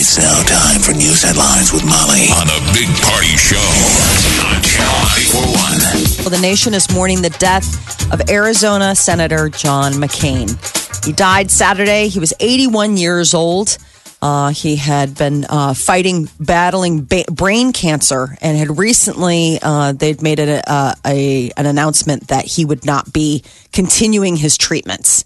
It's now time for news headlines with Molly on a big party show on Channel 941. Well, the nation is mourning the death of Arizona Senator John McCain. He died Saturday. He was 81 years old. Uh, he had been uh, fighting, battling ba- brain cancer, and had recently uh, they'd made a, a, a an announcement that he would not be continuing his treatments.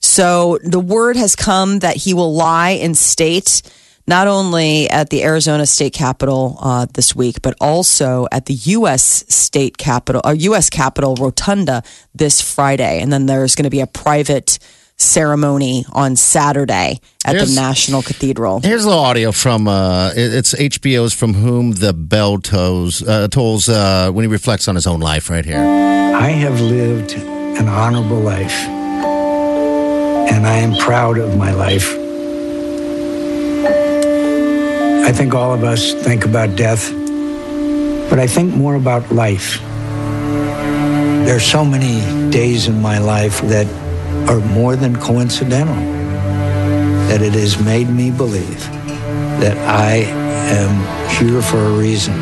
So the word has come that he will lie in state, not only at the Arizona State Capitol uh, this week, but also at the U.S. State Capitol, or U.S. Capitol Rotunda this Friday, and then there's going to be a private ceremony on Saturday at Here's- the National Cathedral. Here's a little audio from uh, it's HBO's "For Whom the Bell Tolls" uh, tolls uh, when he reflects on his own life. Right here. I have lived an honorable life, and I am proud of my life. I think all of us think about death, but I think more about life. There are so many days in my life that are more than coincidental, that it has made me believe that I am here for a reason.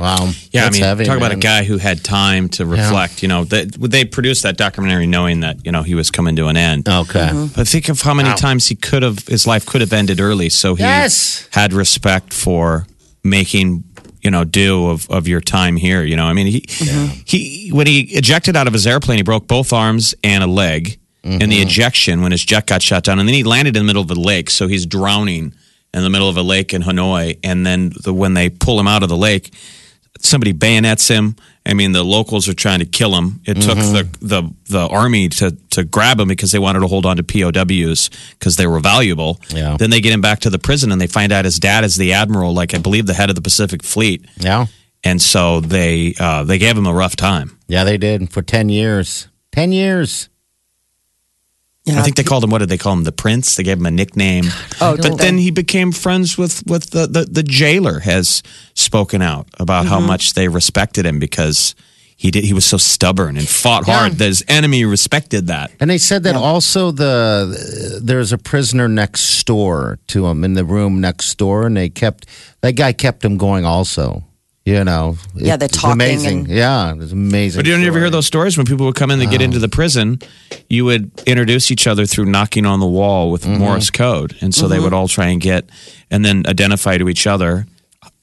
Wow. Yeah, That's I mean, heavy, talk about a guy who had time to reflect. You know, they, they produced that documentary knowing that you know he was coming to an end. Okay. Mm-hmm. But think of how many Wow. times he could have, his life could have ended early. So he Yes. had respect for making, you know, do of, of your time here. You know, I mean, he, mm-hmm. he, when he ejected out of his airplane, he broke both arms and a leg in the mm-hmm. ejection when his jet got shut down. And then he landed in the middle of a lake. So he's drowning in the middle of a lake in Hanoi. And then the, when they pull him out of the lake, somebody bayonets him. I mean, the locals are trying to kill him. It took the, the the army to to grab him because they wanted to hold on to POWs because they were valuable. Yeah. Then they get him back to the prison and they find out his dad is the admiral, like I believe the head of the Pacific Fleet, Yeah. and so they uh, they gave him a rough time. Yeah, they did for ten years. Ten years. Yeah, I think they called him what did they call him? The Prince. They gave him a nickname. Oh, but then he became friends with with the the, the jailer. Has spoken out about Mm-hmm. how much they respected him because he did he was so stubborn and fought Yeah. hard. that His enemy respected that. And they said that also the there's a prisoner next door to him in the room next door, and they kept that guy kept him going. Also, you know, Yeah, they're talking Amazing, and- yeah, it's amazing. But you don't ever story. hear those stories when people would come in to get into the prison. You would introduce each other through knocking on the wall with Morse code, and so they would all try and get and then identify to each other.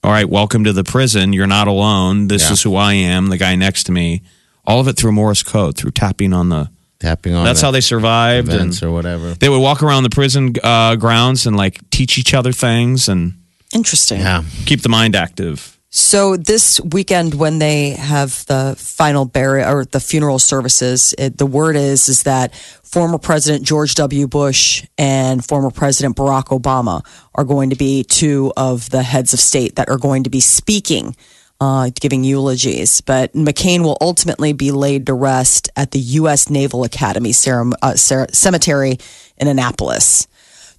All right, welcome to the prison. You're not alone. This Yeah. is who I am. The guy next to me. All of it through Morse code, through tapping on the. tapping on. That's the how they survived. And events or whatever. they would walk around the prison uh, grounds and like teach each other things and Interesting. Yeah, keep the mind active. So this weekend, when they have the final burial or the funeral services, it, the word is is that former President George W. Bush and former President Barack Obama are going to be two of the heads of state that are going to be speaking, uh, giving eulogies. But McCain will ultimately be laid to rest at the U.S. Naval Academy uh, Cemetery in Annapolis.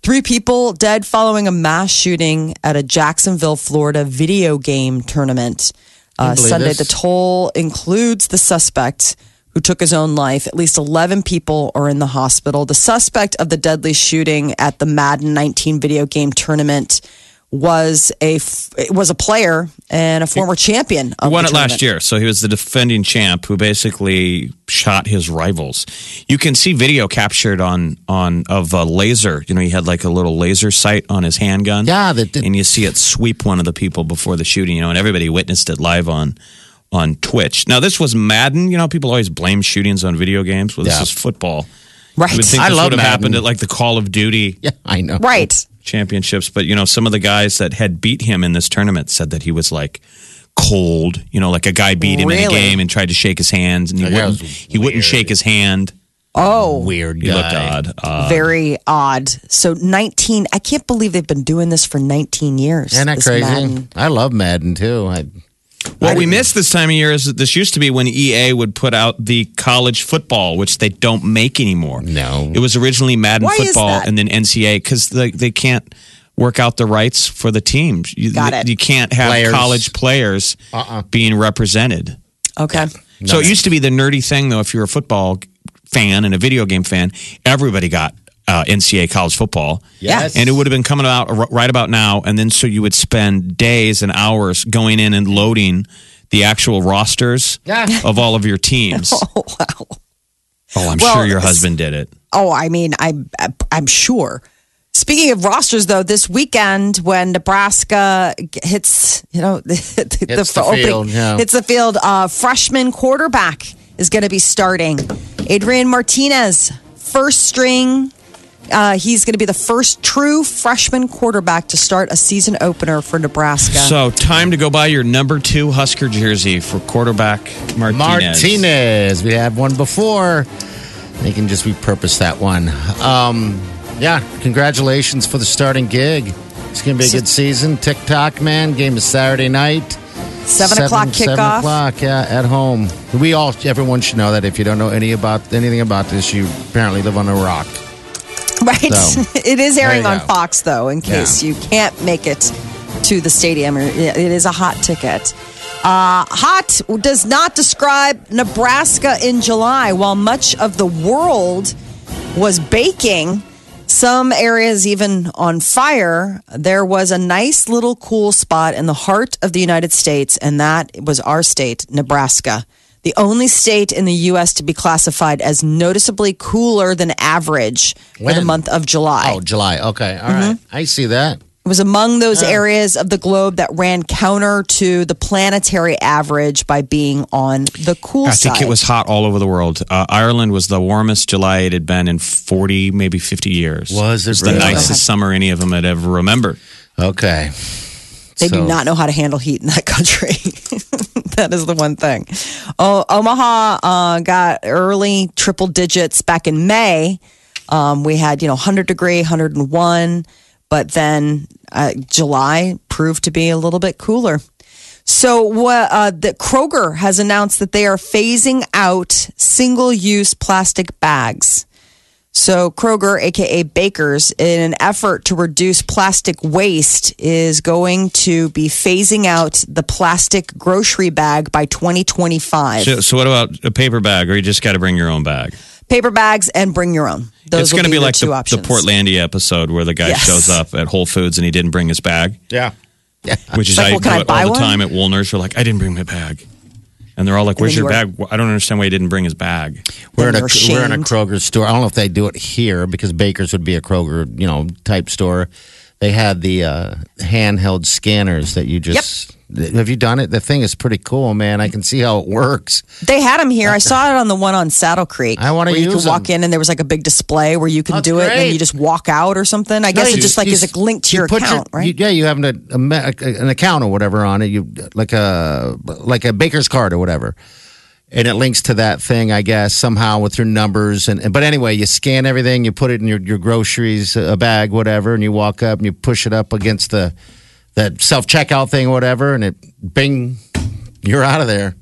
Three people dead following a mass shooting at a Jacksonville, Florida video game tournament. Uh, Sunday, this? the toll includes the suspect who took his own life. At least 11 people are in the hospital. The suspect of the deadly shooting at the Madden 19 video game tournament was a f- was a player and a former champion. Of He won the it last year, so he was the defending champ who basically shot his rivals. You can see video captured on on of a laser. You know, he had like a little laser sight on his handgun. Yeah, that did- and you see it sweep one of the people before the shooting. You know, and everybody witnessed it live on on Twitch. Now, this was Madden. You know, people always blame shootings on video games. Well, this Yeah. is football. Right. You would think I this love would have Madden. happened at like the Call of Duty yeah, I know. Right. Championships. But you know, some of the guys that had beat him in this tournament said that he was like cold. You know, like a guy beat him in a game and tried to shake his hand, and he that wouldn't. He wouldn't shake his hand. Oh, weird guy. He looked odd. Uh, very odd. So 19, I can't believe they've been doing this for 19 years. Isn't that crazy? Madden. I love Madden too. I, what we missed this time of year is that this used to be when EA would put out the college football, which they don't make anymore. No. It was originally Madden Why is football that? and then NCAA because they, they can't work out the rights for the teams. You, Got it. You can't have Players. college players Uh-uh. being represented. Okay. So it used to be the nerdy thing, though, if you're a football fan and a video game fan, everybody got uh, NCAA college football. Yes. And it would have been coming out right about now. And then so you would spend days and hours going in and loading the actual rosters Yeah. of all of your teams. Oh, wow. Oh, I'm Well, sure your husband did it. Oh, I mean, I'm I'm sure. Speaking of rosters, though, this weekend when Nebraska hits, you know, the, the, Hits the field, yeah. hits the field, uh, freshman quarterback is going to be starting. Adrian Martinez, first string. Uh, he's going to be the first true freshman quarterback to start a season opener for Nebraska. So, time to go buy your number two Husker jersey for quarterback Martinez. Martinez. We had one before. They can just repurpose that one. Um, yeah, congratulations for the starting gig. It's going to be a good season. TikTok, man. Game is Saturday night. seven, o'clock Seven kickoff. o'clock, yeah, at home. We all, everyone should know that if you don't know any about anything about this, you apparently live on a rock. Right. So, it is airing on go. Fox, though, in case you can't make it to the stadium. It is a hot ticket. Uh, hot does not describe Nebraska in July. While much of the world was baking, some areas even on fire, there was a nice little cool spot in the heart of the United States, and that was our state, Nebraska. The only state in the U.S. to be classified as noticeably cooler than average for the month of July. Oh, July. Okay, all right. Mm-hmm. I see that. It was among those areas of the globe that ran counter to the planetary average by being on the cool I side. think it was hot all over the world. Uh, Ireland was the warmest July it had been in 40, maybe 50 years. Was it was the really? nicest summer any of them had ever remembered. Okay. They So- do not know how to handle heat in that country. that is the one thing. Oh, Omaha uh, got early triple digits back in May. Um, we had, you know, 100 degree, 101, but then uh, July proved to be a little bit cooler. So, what uh, the Kroger has announced that they are phasing out single-use plastic bags. So Kroger, aka Baker's, in an effort to reduce plastic waste, is going to be phasing out the plastic grocery bag by 2025. So, so what about a paper bag, or you just got to bring your own bag? Paper bags and bring your own. Those it's going to be your like two the, the. Portlandia episode where the guy Yes. shows up at Whole Foods and he didn't bring his bag, Yeah. Yeah. which is Like, I well, can do I it buy all the time at Woolner's. We're like, I didn't bring my bag. And they're all like, "Where's your you bag?" I don't understand why he didn't bring his bag. We're in, a, we're in a. Kroger store. I don't know if they do it here because Baker's would be a Kroger, you know, type store. They had the uh, handheld scanners that you just. Have you done it? The thing is pretty cool, man. I can see how it works. They had them here. I saw it on the one on Saddle Creek. I wanna where you could walk them. in and there was like a big display where you can Oh, do it, and then great. you just walk out or something. I guess No, it just like you- is a link to you your put account, right? you- yeah, you have an, a, a, an account or whatever on it. You like a like a baker's card or whatever, and it links to that thing. I guess somehow with your numbers and. and- But anyway, you scan everything. You put it in your your groceries, a bag, whatever, and you walk up and you push it up against the that self checkout thing, or whatever, and it bing, you're out of there.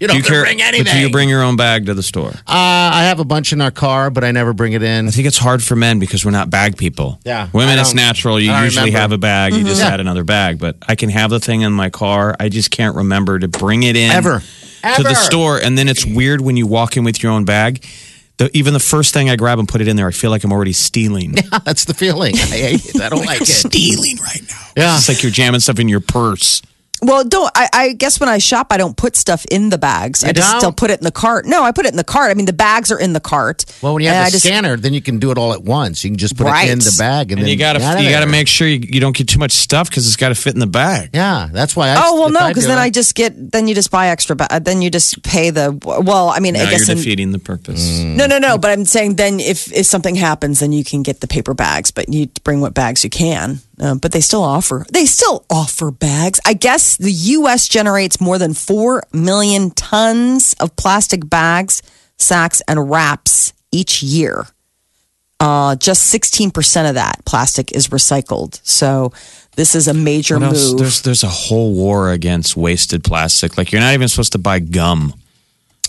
You don't Do you care? bring but anything. do you bring your own bag to the store? Uh, I have a bunch in our car, but I never bring it in. I think it's hard for men because we're not bag people. Yeah, Women, it's natural. You usually remember. have a bag. You just Yeah. add another bag. But I can have the thing in my car. I just can't remember to bring it in Ever. to the store. And then it's weird when you walk in with your own bag. The, even the first thing I grab and put it in there, I feel like I'm already stealing. Yeah, That's the feeling. I. I don't like it. stealing right now. Yeah. It's like you're jamming stuff in your purse. Well, don't I, I guess when I shop, I don't put stuff in the bags. I You just don't? still put it in the cart. No, I put it in the cart. I mean, the bags are in the cart. Well, when you have I the just- scanner, then you can do it all at once. You can just put Right. it in the bag, and, And then you gotta get out of you gotta make sure you, you don't get too much stuff because it's got to fit in the bag. Yeah, that's why. I, Oh well, no, because then it- I just get then you just buy extra. Ba- then you just pay the well. I mean, Now I guess you're in- defeating the purpose. Mm. no, no, no. But I'm saying then if if something happens, then you can get the paper bags, but you bring what bags you can. Um, but they still offer they still offer bags. I guess the U.S. generates more than four million tons of plastic bags, sacks, and wraps each year. Uh, just 16% of that plastic is recycled. So this is a major move. There's there's a whole war against wasted plastic. Like you're not even supposed to buy gum.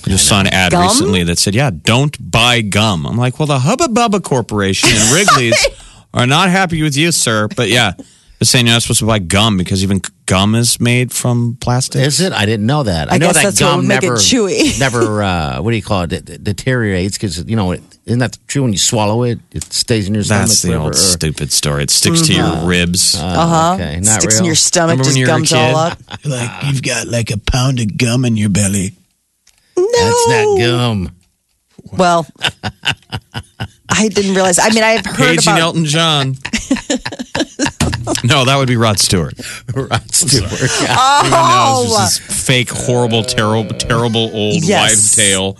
I just saw an ad Gum? recently that said, "Yeah, don't buy gum." I'm like, "Well, the Hubba Bubba Corporation and Wrigley's are not happy with you, sir." But yeah, they're saying you're not supposed to buy gum because even gum is made from plastic. Is it? I didn't know that. I know guess that that's what gum would make it never, chewy. never. Uh, what do you call it? it, it deteriorates because you know it, isn't that true? When you swallow it, it stays in your stomach. That's the forever, old or- stupid story. It sticks to your ribs. uh huh. okay, not Sticks in real. your stomach, Remember when just you were a gums all up. Like you've got like a pound of gum in your belly. No, That's not gum. Well, I didn't realize. I mean, I've heard Paging about. Elton John. no, that would be Rod Stewart. Rod Stewart. Yeah. Oh, Everyone knows this oh. fake, horrible, terrible, terrible old Yes. wives' tale.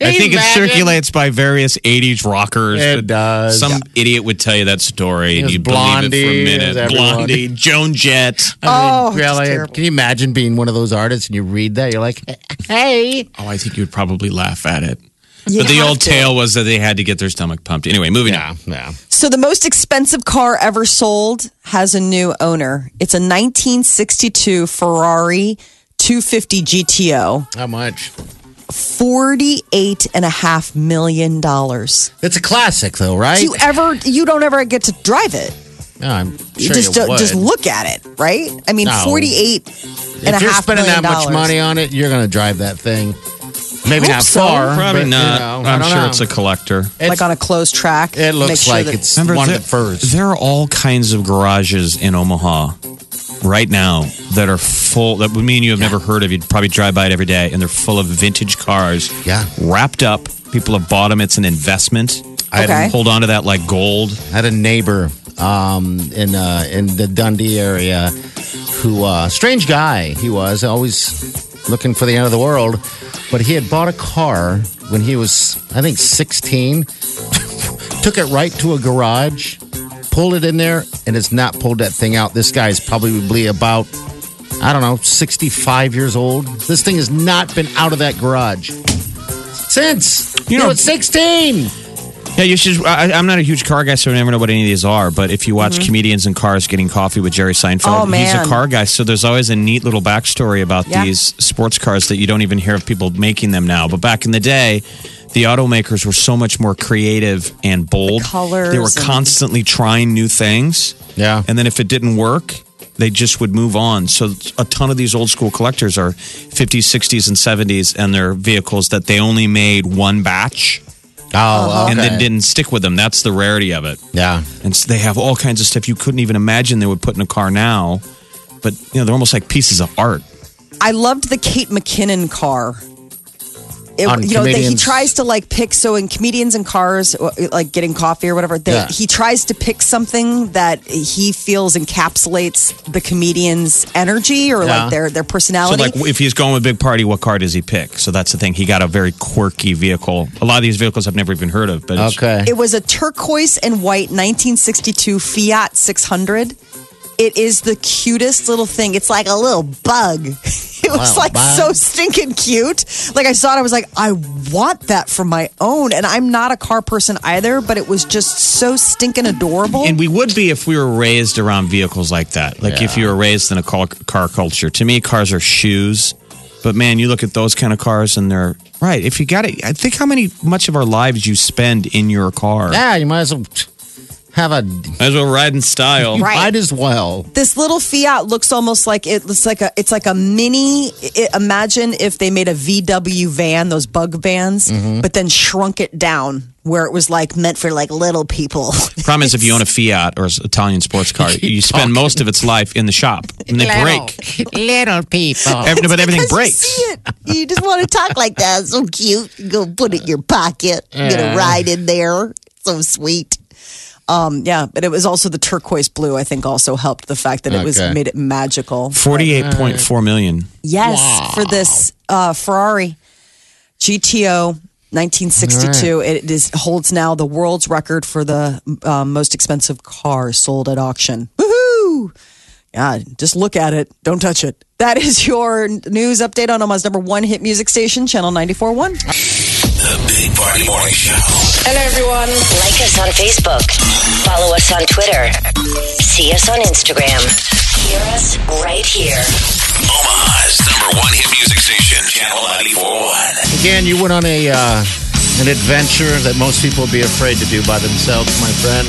I Can you think it circulates by various '80s rockers. It does. Some Yeah. idiot would tell you that story, and was you believe it for Blondie, a minute. Blondie, Joan Jett. I mean, Oh, really? Can you imagine being one of those artists and you read that? You're like, hey. Oh, I think you'd probably laugh at it. You but the old to. tale was that they had to get their stomach pumped. Anyway, moving on. Yeah, yeah. So the most expensive car ever sold has a new owner. It's a 1962 Ferrari 250 GTO, How much? forty-eight and a half million dollars. It's a classic, though, right? Do you ever? You don't ever get to drive it. No, I'm You sure just you don't, would. just look at it, right? I mean, No. forty-eight and a if you're spending that much dollars. money on it, you're going to drive that thing. Maybe not so. far. Probably but, not. You know, I I'm sure know. it's a collector. It's- like on a closed track. It looks sure like that- it's one there, of the first. there are all kinds of garages in Omaha right now that are full that me and you have never heard of. You'd probably drive by it every day, and they're full of vintage cars. Yeah. wrapped up. People have bought them. It's an investment. I Okay. Hold on to that like gold. I had a neighbor um, in uh, in the Dundee area who, uh, strange guy he was, always looking for the end of the world. But he had bought a car when he was, I think, 16. Took it right to a garage, pulled it in there, and has not pulled that thing out. This guy's probably about, I don't know, 65 years old. This thing has not been out of that garage since. You know- know, it's 16. Yeah, you should. I, I'm not a huge car guy, so I never know what any of these are. But if you watch comedians in cars getting coffee with Jerry Seinfeld, Mm-hmm. Oh, he's a car guy. So there's always a neat little backstory about Yeah. these sports cars that you don't even hear of people making them now. But back in the day, the automakers were so much more creative and bold. colors they were and- constantly trying new things. Yeah. And then if it didn't work, they just would move on. So a ton of these old school collectors are 50s, 60s, and 70s, and they're vehicles that they only made one batch Oh, oh and okay. then didn't stick with them. That's the rarity of it. Yeah. And so they have all kinds of stuff you couldn't even imagine they would put in a car now. But you know, they're almost like pieces of art. I loved the Kate McKinnon car. It, On you know, that he tries to like pick so in comedians and cars, uh, like getting coffee or whatever. They, Yeah. He tries to pick something that he feels encapsulates the comedian's energy or Yeah. like their their So personality. like if he's going with a big party, what car does he pick? So that's the thing. He got a very quirky vehicle. A lot of these vehicles I've never even heard of. But Okay. It was a turquoise and white 1962 Fiat 600. It is the cutest little thing. It's like a little bug. It was Wow, like bug. so stinking cute. Like I saw it, I was like, I want that for my own. And I'm not a car person either, but it was just so stinking adorable. and we would be if we were raised around vehicles like that. Like if you were raised in a car, car culture. To me, cars are shoes. But man, you look at those kind of cars and they're right. If you got it, I think how many much of our lives you spend in your car. Yeah, you might as well have a. Might as well ride in style. Right. Might as well. this little Fiat looks almost like it looks like a it's like a mini. It, imagine if they made a VW van, those bug vans, Mm-hmm. but then shrunk it down where it was like meant for like little people. Problem is, if you own a Fiat or an Italian sports car, you spend most of its life in the shop and they break. Little people. Every- but everything Because you breaks. see it. You just want to talk like that. So cute. Go put it in your pocket. Get a ride in there. So sweet. Um, yeah, but it was also the turquoise blue. I think also helped the fact that it was Okay. made it magical. Forty-eight point four million. Yes, for this uh, Ferrari GTO 1962. It is holds now the world's record for the uh, most expensive car sold at auction. Woohoo! Yeah, just look at it. Don't touch it. That is your news update on Omaha's number one hit music station, Channel 94.1. The Big Party Morning Show. Hello, everyone. Like us on Facebook. Follow us on Twitter. See us on Instagram. Hear us right here. Omaha's number one hit music station, Channel 941. Again, you went on a uh, an adventure that most people would be afraid to do by themselves, my friend.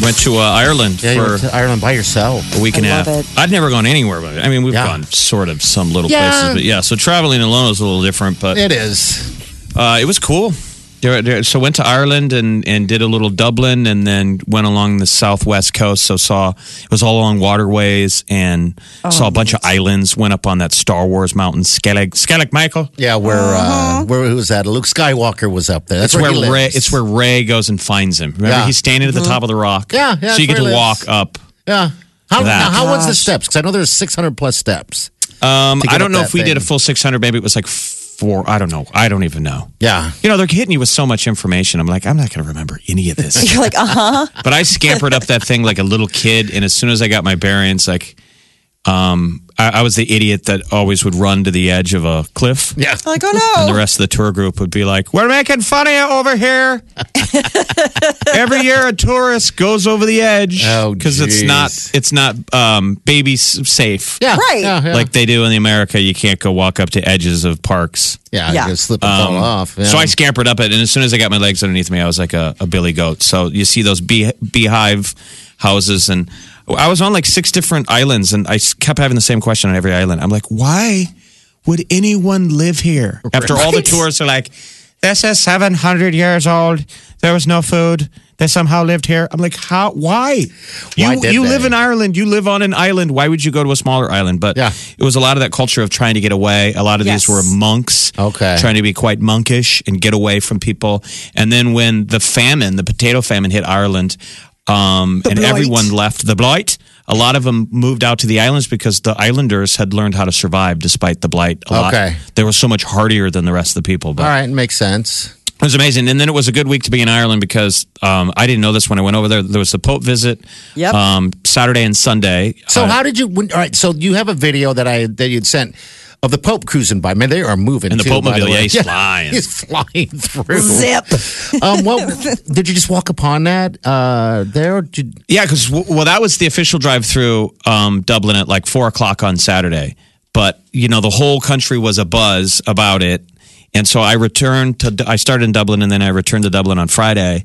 Went to uh, Ireland Yeah, you for went to Ireland by yourself. a week and a I half. love it. I'd never gone anywhere, but I mean, we've Yeah. gone sort of some little Yeah. places, but yeah. So traveling alone is a little different, but It is. Uh, it was cool. There- there- So went to Ireland and, and did a little Dublin, and then went along the southwest coast. So saw it was all along waterways and saw a bunch of islands. Went up on that Star Wars mountain, Skellig, Skellig Michael. Yeah, where uh, where who was that? Luke Skywalker was up there. That's It's where, he Rey. It's where Rey goes and finds him. Remember, Yeah. he's standing at the top of the rock. Yeah, yeah, So you that's get to walk lives. up. Yeah. How, That. now, how was the steps? Because I know there's 600 plus steps. Um, I don't know that if we did a full 600. Maybe it was like four. I don't know. I don't even know. Yeah. You know, they're hitting you with so much information. I'm like, I'm not going to remember any of this. You're like, uh huh. but I scampered up that thing like a little kid, and as soon as I got my bearings, like, um, I, I was the idiot that always would run to the edge of a cliff. Yeah. Like, oh no. And the rest of the tour group would be like, "We're making fun of you over here." Every year, a tourist goes over the edge Oh, because it's geez. not it's not um, baby s- safe. Yeah. Right. Yeah. yeah. Like they do in the America, you can't go walk up to edges of parks. yeah, Yeah. You just slip and fall off. Yeah. Um, So I scampered up it, and as soon as I got my legs underneath me, I was like a, a billy goat. So you see those bee, beehive houses, and I was on like six different islands, and I s- kept having the same question on every island. I'm like, why would anyone live here? After all the Right. tourists are like, this is 700 years old. There was no food. They somehow lived here. I'm like, how? Why? Why you did you they? live in Ireland. You live on an island. Why would you go to a smaller island? But Yeah. it was a lot of that culture of trying to get away. A lot of Yes. these were monks Okay. trying to be quite monkish and get away from people. And then when the famine, the potato famine hit Ireland, um, and blight. everyone left the blight, a lot of them moved out to the islands because the islanders had learned how to survive despite the blight. A lot. Okay. They were so much hardier than the rest of the people. But All right, makes sense. It was amazing. And then it was a good week to be in Ireland because um, I didn't know this when I went over there. There was the Pope visit Yep. um, Saturday and Sunday. So Uh, how did you? When, all right, so you have a video that I that you'd sent of the Pope cruising by. Man, they are moving. And the too, Pope by the mobile, way. yeah, he's flying. He's flying through. Zip. Um, well, did you just walk upon that uh, there? Did, Yeah, because well, that was the official drive through um, Dublin at like four o'clock on Saturday. But you know, the whole country was a buzz about it, and so I returned to. I started in Dublin, and then I returned to Dublin on Friday.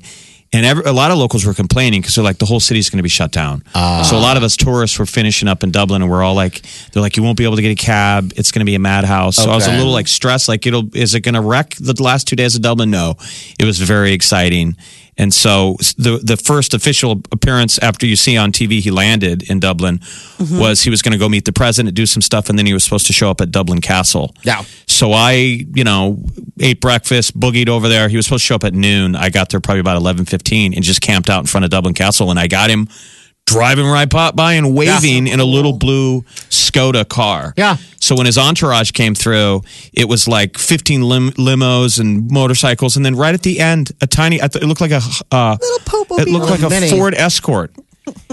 And every, a lot of locals were complaining because they're like, the whole city's going to be shut down. Ah. So a lot of us tourists were finishing up in Dublin, and we're all like, they're like, you won't be able to get a cab. It's going to be a madhouse. So I was a little like stressed. Like, it'll is it going to wreck the last two days of Dublin? No, it was very exciting. And so the the first official appearance after you see on TV he landed in Dublin mm-hmm. was he was going to go meet the president, do some stuff, and then he was supposed to show up at Dublin Castle. Yeah. So I, you know, ate breakfast, boogied over there. He was supposed to show up at noon. I got there probably about eleven fifteen and just camped out in front of Dublin Castle, and I got him driving right po- by and waving in a little blue Skoda car. Yeah. So when his entourage came through, it was like 15 lim- limos and motorcycles, and then right at the end, a tiny. It looked like a uh, Little Pope It looked like a Mini. Ford Escort,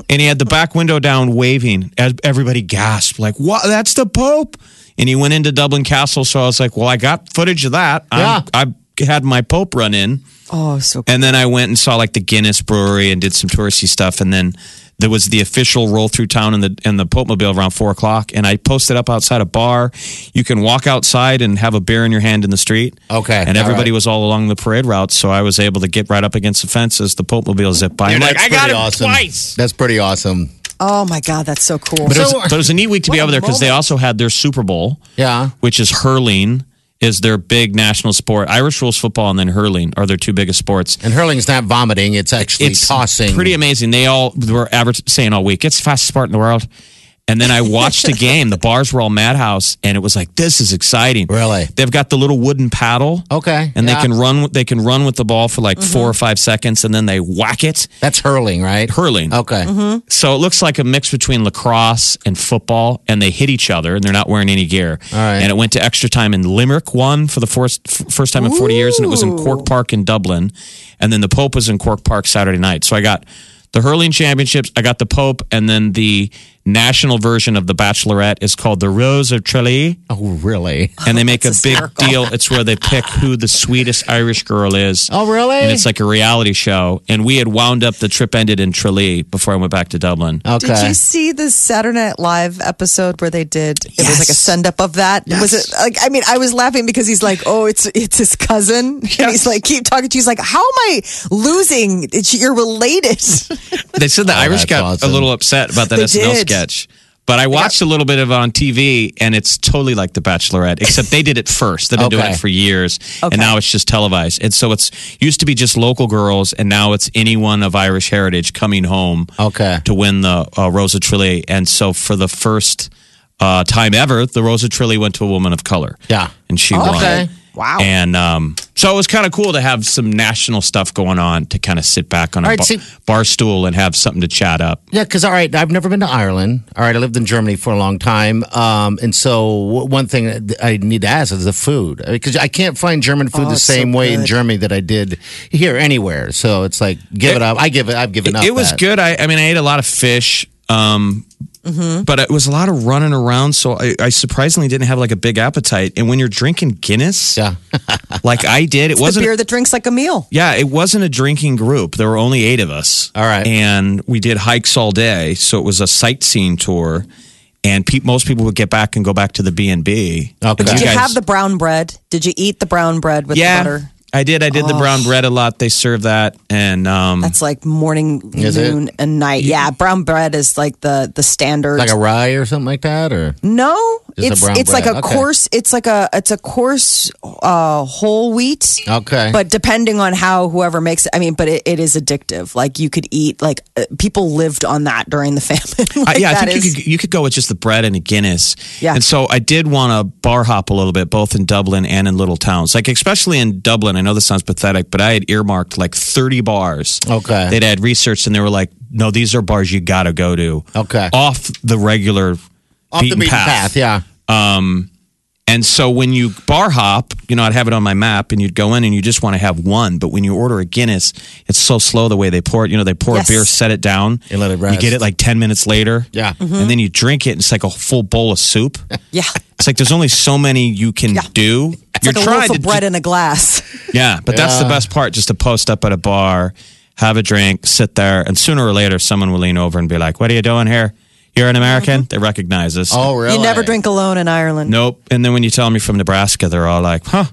and he had the back window down, waving. As everybody gasped, like, "What? That's the Pope!" And he went into Dublin Castle. So I was like, "Well, I got footage of that. Yeah. I'm, I had my Pope run in." Oh, so cool. And then I went and saw like the Guinness Brewery and did some touristy stuff. And then there was the official roll through town in the in the Pope Mobile around four o'clock. And I posted up outside a bar. You can walk outside and have a beer in your hand in the street. Okay, And everybody right. was all along the parade route, so I was able to get right up against the fence as the Pope Mobile zipped by. I'm like, I got pretty him awesome. twice. That's pretty awesome. Oh my God, that's so cool. But, it was, but it was a neat week to be over there because they also had their Super Bowl, Yeah. which is hurling. Is their big national sport. Irish rules football and then hurling are their two biggest sports. And hurling's not vomiting; it's actually it's tossing. Pretty amazing. They all were saying all week, it's the fastest sport in the world. And then I watched the game. The bars were all madhouse, and it was like, this is exciting. Really? They've got the little wooden paddle. Okay, And yeah. they can run. They can run with the ball for like Mm-hmm. four or five seconds, and then they whack it. That's hurling, right? Hurling. Okay. Mm-hmm. So it looks like a mix between lacrosse and football, and they hit each other, and they're not wearing any gear. All right. And it went to extra time, and Limerick won for the first first time in forty years, and it was in Croke Park in Dublin, and then the Pope was in Croke Park Saturday night. So I got the hurling championships, I got the Pope, and then the national version of The Bachelorette is called The Rose of Tralee. Oh, really? And they make a That's big deal. It's where they pick who the sweetest Irish girl is. Oh, really? And it's like a reality show. And we had wound up, the trip ended in Tralee before I went back to Dublin. Okay. Did you see the Saturday Night Live episode where they did? It was like a send up of that. Yes. Was it like? I mean, I was laughing because he's like, "Oh, it's it's his cousin," and he's like, keep talking to. you. He's like, "How am I losing? It's, you're related." They said the oh, Irish that's got awesome. a little upset about that They SNL did. sketch. But I watched a little bit of it on TV, and it's totally like The Bachelorette, except they did it first. They've been doing Okay. it for years, Okay. and now it's just televised. And so it's used to be just local girls, and now it's anyone of Irish heritage coming home Okay. to win the uh, Rose of Tralee. And so for the first uh, time ever, the Rose of Tralee went to a woman of color. Yeah. and she won. Okay. Wow. And um, so it was kind of cool to have some national stuff going on to kind of sit back on a All right, bar, see- bar stool and have something to chat up. Yeah, because all right, I've never been to Ireland. All right, I lived in Germany for a long time, um, and so w- one thing I need to ask is the food because I can't find German food Oh, the it's so same way in. Germany that I did here anywhere. So it's like give it, up. I give it. I've given up. It was that. good. I, I mean, I ate a lot of fish, um, Mm-hmm. but it was a lot of running around. So I, I surprisingly didn't have like a big appetite. And when you're drinking Guinness, Yeah. like I did, it the wasn't. beer that drinks like a meal. Yeah, it wasn't a drinking group. There were only eight of us. All right. And we did hikes all day. So it was a sightseeing tour. And pe- most people would get back and go back to the B&B. Okay. Did you guys- have the brown bread? Did you eat the brown bread with yeah, the butter? I did. I did the brown bread a lot. They serve that. And um, That's like morning, Is it? noon, and night. Yeah, brown bread is like the the standard. like a rye or something like that, or no, Just a it's brown it's like bread. a Okay. coarse. It's like a it's a coarse uh, whole wheat. okay. But depending on how whoever makes it, I mean, but it, it is addictive. Like you could eat, like uh, people lived on that during the famine. I, Like, yeah, I that think you could, you could go with just the bread and a Guinness. Yeah. And so I did want to bar hop a little bit, both in Dublin and in little towns. Like, especially in Dublin, I know this sounds pathetic, but I had earmarked like 30 bars. Okay. They'd had researched and they were like, no, these are bars you got to go to. Okay. Off the regular off the beaten path. Yeah. Um, And so when you bar hop, you know, I'd have it on my map and you'd go in and you just want to have one. But when you order a Guinness, it's so slow the way they pour it. You know, they pour Yes. a beer, set it down. And let it rest. You get it like 10 minutes later. Yeah. Mm-hmm. And then you drink it and it's like a full bowl of soup. yeah, It's like there's only so many you can Yeah. do. it's You're like a loaf of bread in a glass. Yeah, but that's the best part just to post up at a bar, have a drink, sit there, and sooner or later someone will lean over and be like, What are you doing here? You're an American? They recognize us. Oh, really? You never drink alone in Ireland. Nope. And then when you tell me you're from Nebraska, they're all like, huh.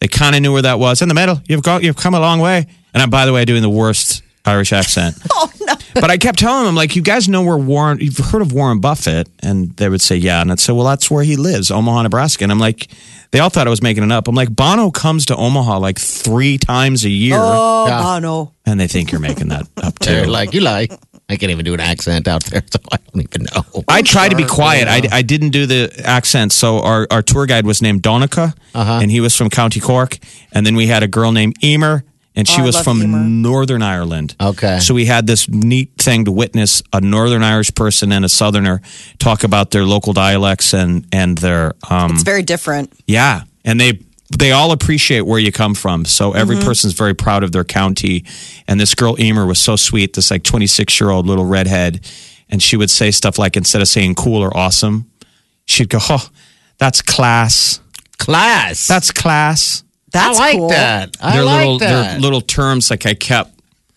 They kind of knew where that was. In the middle. You've got you've come a long way. And I'm by the way doing the worst Irish accent. Oh no. But I kept telling them, like, you guys know where Warren, you've heard of Warren Buffett? And they would say, yeah. And I'd say, well, that's where he lives, Omaha, Nebraska. And I'm like, they all thought I was making it up. I'm like, Bono comes to Omaha like three times a year. Oh, Yeah. Bono. And they think you're making that up too. They're like you lie. I can't even do an accent out there, so I don't even know. I tried to be quiet. I, I didn't do the accent. So our, our tour guide was named Donica, Uh-huh. and he was from County Cork. And then we had a girl named Emer, and she Oh, I was love from Emer. Northern Ireland. Okay. So we had this neat thing to witness a Northern Irish person and a Southerner talk about their local dialects and and their um It's very different. yeah, and they they all appreciate where you come from. So every Mm-hmm. person's very proud of their county. And this girl Emer was so sweet, this like 26 year old little redhead, and she would say stuff like instead of saying cool or awesome, she'd go, "Oh, that's class. Class. That's class." That's I like cool. that. I They're like little that. they're little terms like I kept.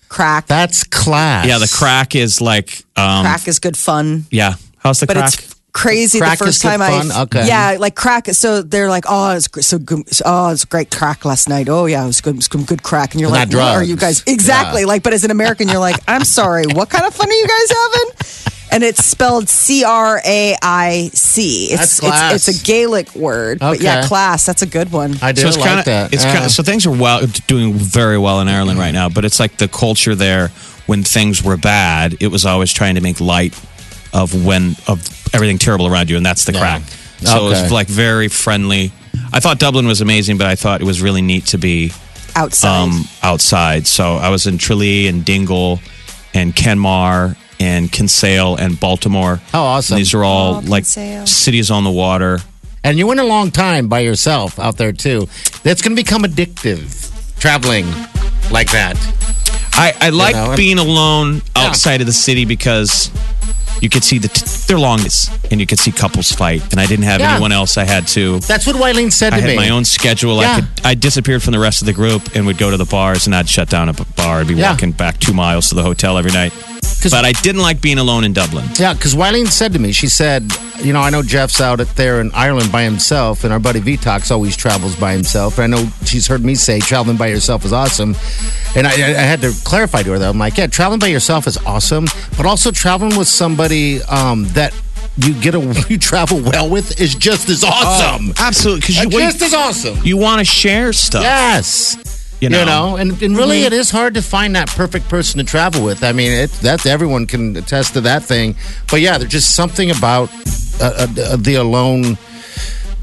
Crack. That's class. Yeah, the crack is like um crack is good fun. yeah. How's the but crack? it's crazy Crack the first time fun? I Okay. yeah like crack so they're like oh it's so good oh it's great crack last night oh yeah it was good it was some good crack and you're Not like what are you guys exactly Yeah. like but as an American you're like I'm sorry what kind of fun are you guys having and it's spelled C R A I C it's it's it's a Gaelic word but yeah Okay. class that's a good one I do so it's like kind of that. it's Yeah. kind of so things are well doing very well in Ireland right now, but it's like the culture there when things were bad, it was always trying to make light of when of everything terrible around you, and that's the Yeah. crack. So it was like very friendly. I thought Dublin was amazing, but I thought it was really neat to be outside um, outside. So I was in Tralee and Dingle and Kenmare and Kinsale and Baltimore. How awesome. And these are all Oh, like Kinsale. cities on the water. And you went a long time by yourself out there too. That's going to become addictive. Traveling like that. I, I like know, and- being alone Yeah. outside of the city because you could see the t- they're long, and you could see couples fight. And I didn't have Yeah. anyone else. I had to. That's what Wileen said I to had me. my own schedule. Yeah. I could. I disappeared from the rest of the group and would go to the bars, and I'd shut down a bar. I'd be Yeah. walking back two miles to the hotel every night. But I didn't like being alone in Dublin. Yeah, because Wileen said to me, she said, you know, I know Jeff's out at there in Ireland by himself, and our buddy Vitox always travels by himself. And I know she's heard me say traveling by yourself is awesome. And I, I had to clarify to her that I'm like, yeah, traveling by yourself is awesome, but also traveling with somebody um, that you get a you travel well with is just as awesome. Absolutely, because you just as awesome. you want to share stuff. Yes. You know. and, and really, it is hard to find that perfect person to travel with. I mean, it, that's everyone can attest to that thing. But yeah, there's just something about uh, uh, the alone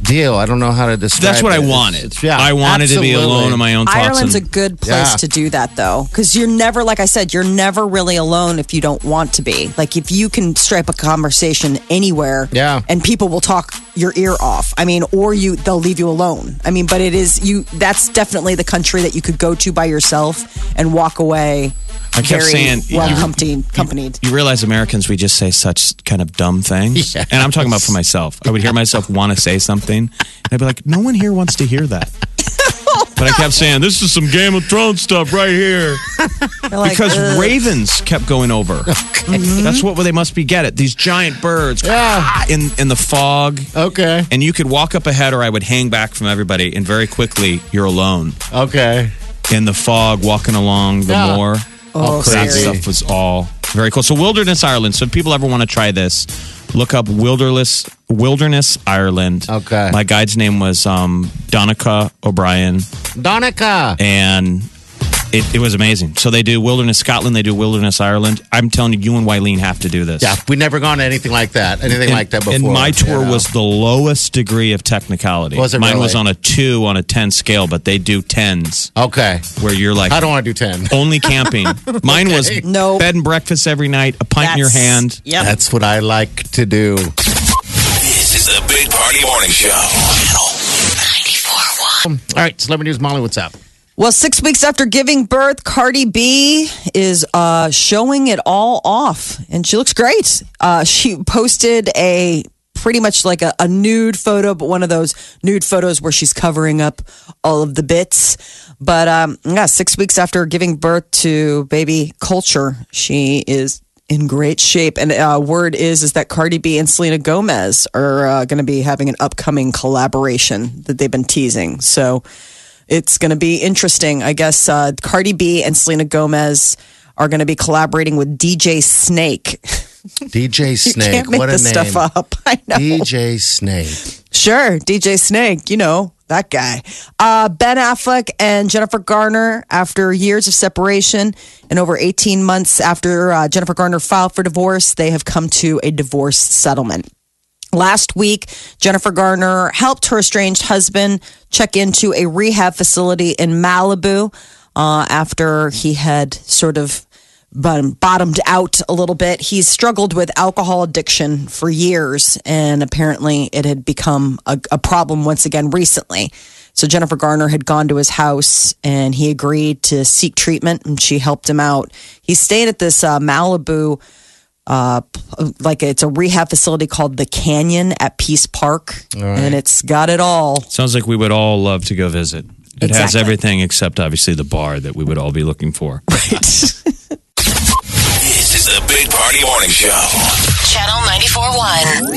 deal. I don't know how to describe. That's what I it. It's- wanted. Yeah, I wanted to be alone in my own thoughts. Ireland's a good place Yeah. to do that though, because you're never, like I said, you're never really alone if you don't want to be. Like if you can strike a conversation anywhere, Yeah. and people will talk your ear off. I mean, or you they'll leave you alone. I mean, but it is you. That's definitely the country that you could go to by yourself and walk away. I kept very saying, well you- accompanied. accompanied. You realize Americans, we just say such kind of dumb things. Yes. And I'm talking about for myself. I would hear myself want to say something, and I'd be like, no one here wants to hear that. But I kept saying, this is some Game of Thrones stuff right here. Like, Because "Ugh." ravens kept going over. That's what they must be get it. These giant birds Yeah. in, in the fog. Okay. And you could walk up ahead, or I would hang back from everybody, and very quickly, you're alone Okay. in the fog, walking along the Yeah. moor. Oh, that stuff was all very cool. So Wilderness Ireland. So if people ever want to try this, look up Wilderness Wilderness Ireland. Okay. My guide's name was um, Donica O'Brien, Donica. and it, it was amazing. So they do Wilderness Scotland. They do Wilderness Ireland. I'm telling you, you and Wyleen have to do this. Yeah, we've never gone to anything like that. Anything And, like that before. and my tour you know. was the lowest degree of technicality. Was it Mine was on a two on a ten scale, but they do tens okay. where you're like I don't want to do ten. only camping. Mine was No. bed and breakfast every night, a pint in your hand. Yep. That's what I like to do. This is the Big Party Morning Show. Channel 94.1. All right, celebrity news, Molly. What's up? Well, six weeks after giving birth, Cardi B is uh, showing it all off, and she looks great. Uh, she posted a pretty much like a, a nude photo, but one of those nude photos where she's covering up all of the bits. But um, yeah, six weeks after giving birth to baby Culture, she is in great shape. And uh, word is is that Cardi B and Selena Gomez are uh, going to be having an upcoming collaboration that they've been teasing. So it's going to be interesting. I guess uh, Cardi B and Selena Gomez are going to be collaborating with DJ Snake. DJ You Snake. can't make what a this name. stuff up. I know. DJ Snake. Sure, DJ Snake, you know, that guy. Uh, ben Affleck and Jennifer Garner, after years of separation and over 18 months after uh, Jennifer Garner filed for divorce, they have come to a divorce settlement. Last week, Jennifer Garner helped her estranged husband check into a rehab facility in Malibu uh, after he had sort of bottomed out a little bit. He's struggled with alcohol addiction for years, and apparently it had become a, a problem once again recently. So Jennifer Garner had gone to his house and he agreed to seek treatment and she helped him out. He stayed at this uh, Malibu uh, like it's a rehab facility called the Canyon at Peace Park, and it's got it all. Sounds like we would all love to go visit. It has everything except obviously the bar that we would all be looking for. Right. this is the Big Party Morning Show. Channel 94.1.